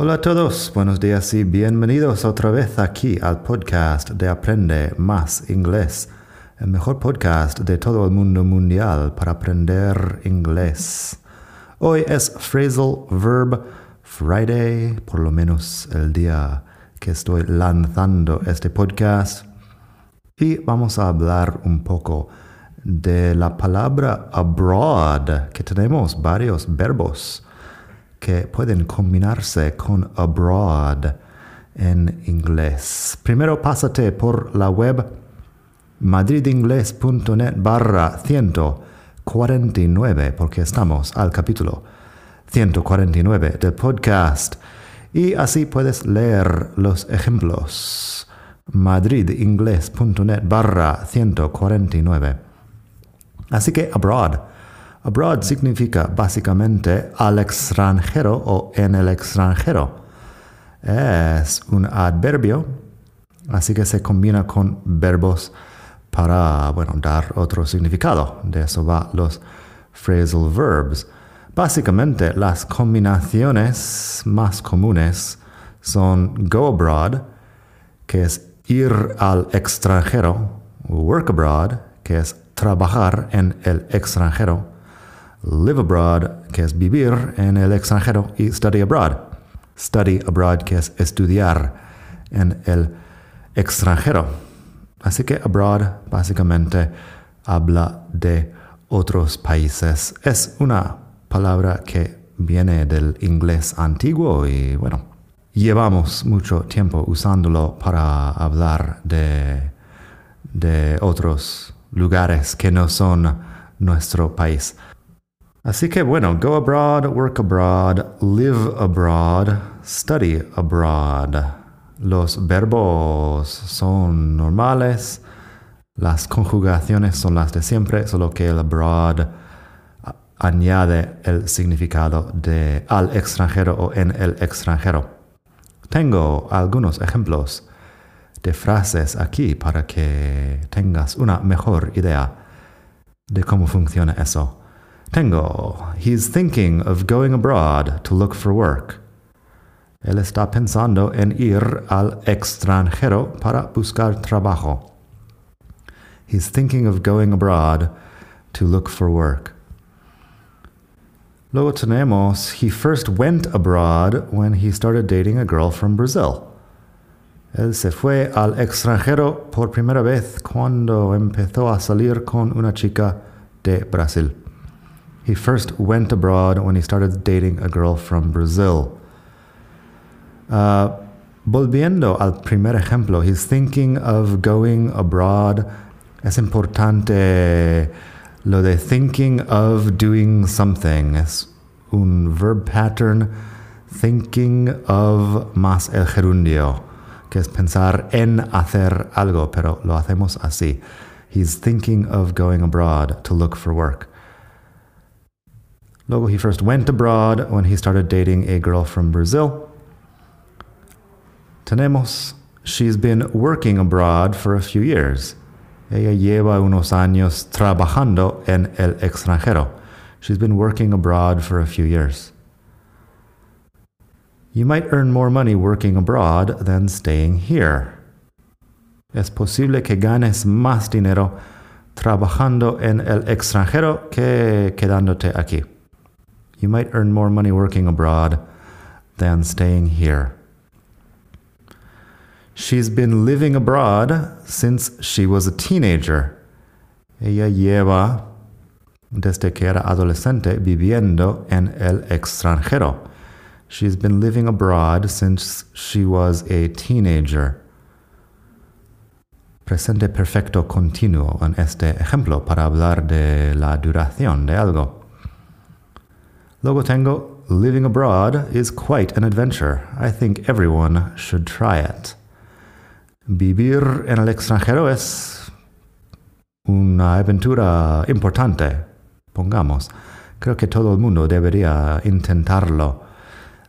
Hola a todos, buenos días y bienvenidos otra vez aquí al podcast de Aprende Más Inglés, el mejor podcast de todo el mundo mundial para aprender inglés. Hoy es Phrasal Verb Friday, por lo menos el día que estoy lanzando este podcast. Y vamos a hablar un poco de la palabra abroad, que tenemos varios verbos que pueden combinarse con abroad en inglés. Primero pásate por la web madridingles.net barra 149 porque estamos al capítulo 149 del podcast. Y así puedes leer los ejemplos. madridingles.net barra 149 así que abroad Abroad significa básicamente al extranjero o en el extranjero. Es un adverbio, así que se combina con verbos para, bueno, dar otro significado. De eso va los phrasal verbs. Básicamente las combinaciones más comunes son go abroad, que es ir al extranjero, work abroad, que es trabajar en el extranjero, live abroad, que es vivir en el extranjero, y study abroad. Study abroad, que es estudiar en el extranjero. Así que abroad básicamente habla de otros países. Es una palabra que viene del inglés antiguo y bueno, llevamos mucho tiempo usándolo para hablar de, de otros lugares que no son nuestro país. Así que bueno, go abroad, work abroad, live abroad, study abroad. Los verbos son normales, las conjugaciones son las de siempre, solo que el abroad añade el significado de al extranjero o en el extranjero. Tengo algunos ejemplos de frases aquí para que tengas una mejor idea de cómo funciona eso. Tengo. He's thinking of going abroad to look for work. Él está pensando en ir al extranjero para buscar trabajo. He's thinking of going abroad to look for work. Luego tenemos, he first went abroad when he started dating a girl from Brazil. Él se fue al extranjero por primera vez cuando empezó a salir con una chica de Brasil. He first went abroad when he started dating a girl from Brazil. Uh, volviendo al primer ejemplo, he's thinking of going abroad Es importante lo de thinking of doing something. Es un verb pattern thinking of más el gerundio, que es pensar en hacer algo, pero lo hacemos así. He's thinking of going abroad to look for work. Luego, he first went abroad when he started dating a girl from Brazil. Tenemos, she's been working abroad for a few years. Ella lleva unos años trabajando en el extranjero. She's been working abroad for a few years. You might earn more money working abroad than staying here. Es posible que ganes más dinero trabajando en el extranjero que quedándote aquí. You might earn more money working abroad than staying here. She's been living abroad since she was a teenager. Ella lleva desde que era adolescente viviendo en el extranjero. She's been living abroad since she was a teenager. Presente perfecto continuo en este ejemplo para hablar de la duración de algo. Luego tengo living abroad is quite an adventure. I think everyone should try it. Vivir en el extranjero es una aventura importante, pongamos. Creo que todo el mundo debería intentarlo.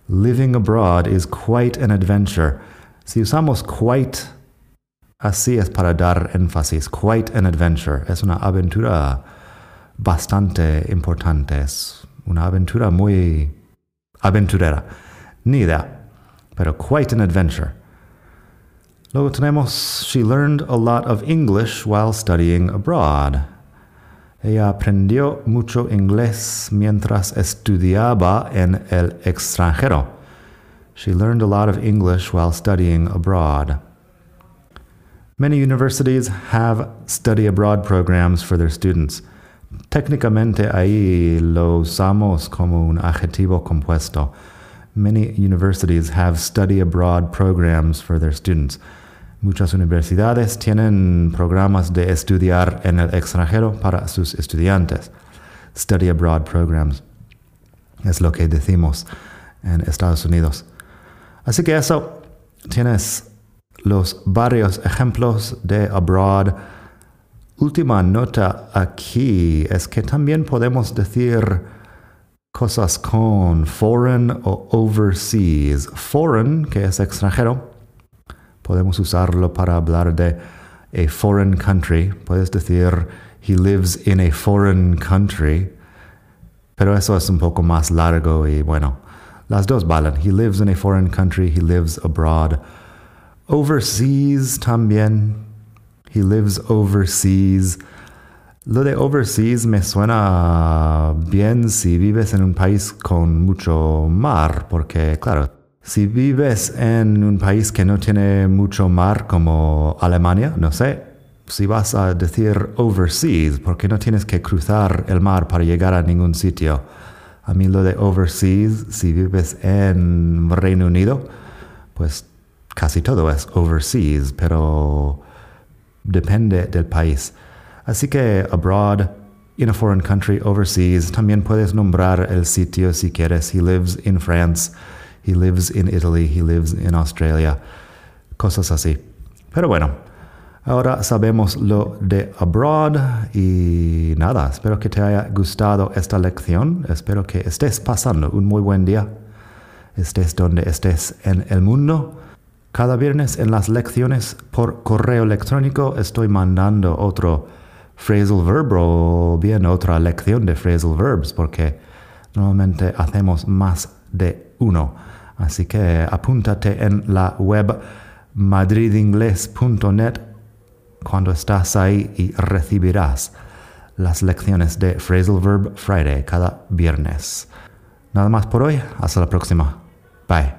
Living abroad is quite an adventure. Si usamos quite, así es para dar énfasis. Quite an adventure. Es una aventura bastante importante. Es una aventura muy aventurera. Ni idea. Pero quite an adventure. Luego tenemos, she learned a lot of English while studying abroad. Ella aprendió mucho inglés mientras estudiaba en el extranjero. She learned a lot of English while studying abroad. Many universities have study abroad programs for their students. Técnicamente ahí lo usamos como un adjetivo compuesto. Many universities have study abroad programs for their students. Muchas universidades tienen programas de estudiar en el extranjero para sus estudiantes. Study abroad programs. Es lo que decimos en Estados Unidos. Así que eso, tienes los varios ejemplos de abroad. Última nota aquí es que también podemos decir cosas con foreign o overseas. Foreign, que es extranjero, podemos usarlo para hablar de a foreign country. Puedes decir, he lives in a foreign country. Pero eso es un poco más largo y bueno, las dos valen. He lives in a foreign country, he lives abroad. Overseas también. He lives overseas. Lo de overseas me suena bien si vives en un país con mucho mar, porque claro, si vives en un país que no tiene mucho mar como Alemania, no sé, si vas a decir overseas, porque no tienes que cruzar el mar para llegar a ningún sitio. A mí lo de overseas, si vives en Reino Unido, pues casi todo es overseas, pero depende del país. Así que abroad, in a foreign country, overseas, también puedes nombrar el sitio si quieres. He lives in France. He lives in Italy, he lives in Australia, cosas así. Pero bueno, ahora sabemos lo de abroad y nada, espero que te haya gustado esta lección, espero que estés pasando un muy buen día, estés donde estés en el mundo. Cada viernes en las lecciones por correo electrónico estoy mandando otro phrasal verb o bien otra lección de phrasal verbs porque normalmente hacemos más de uno. Así que apúntate en la web madridingles.net cuando estás ahí y recibirás las lecciones de Phrasal Verb Friday cada viernes. Nada más por hoy, hasta la próxima. Bye.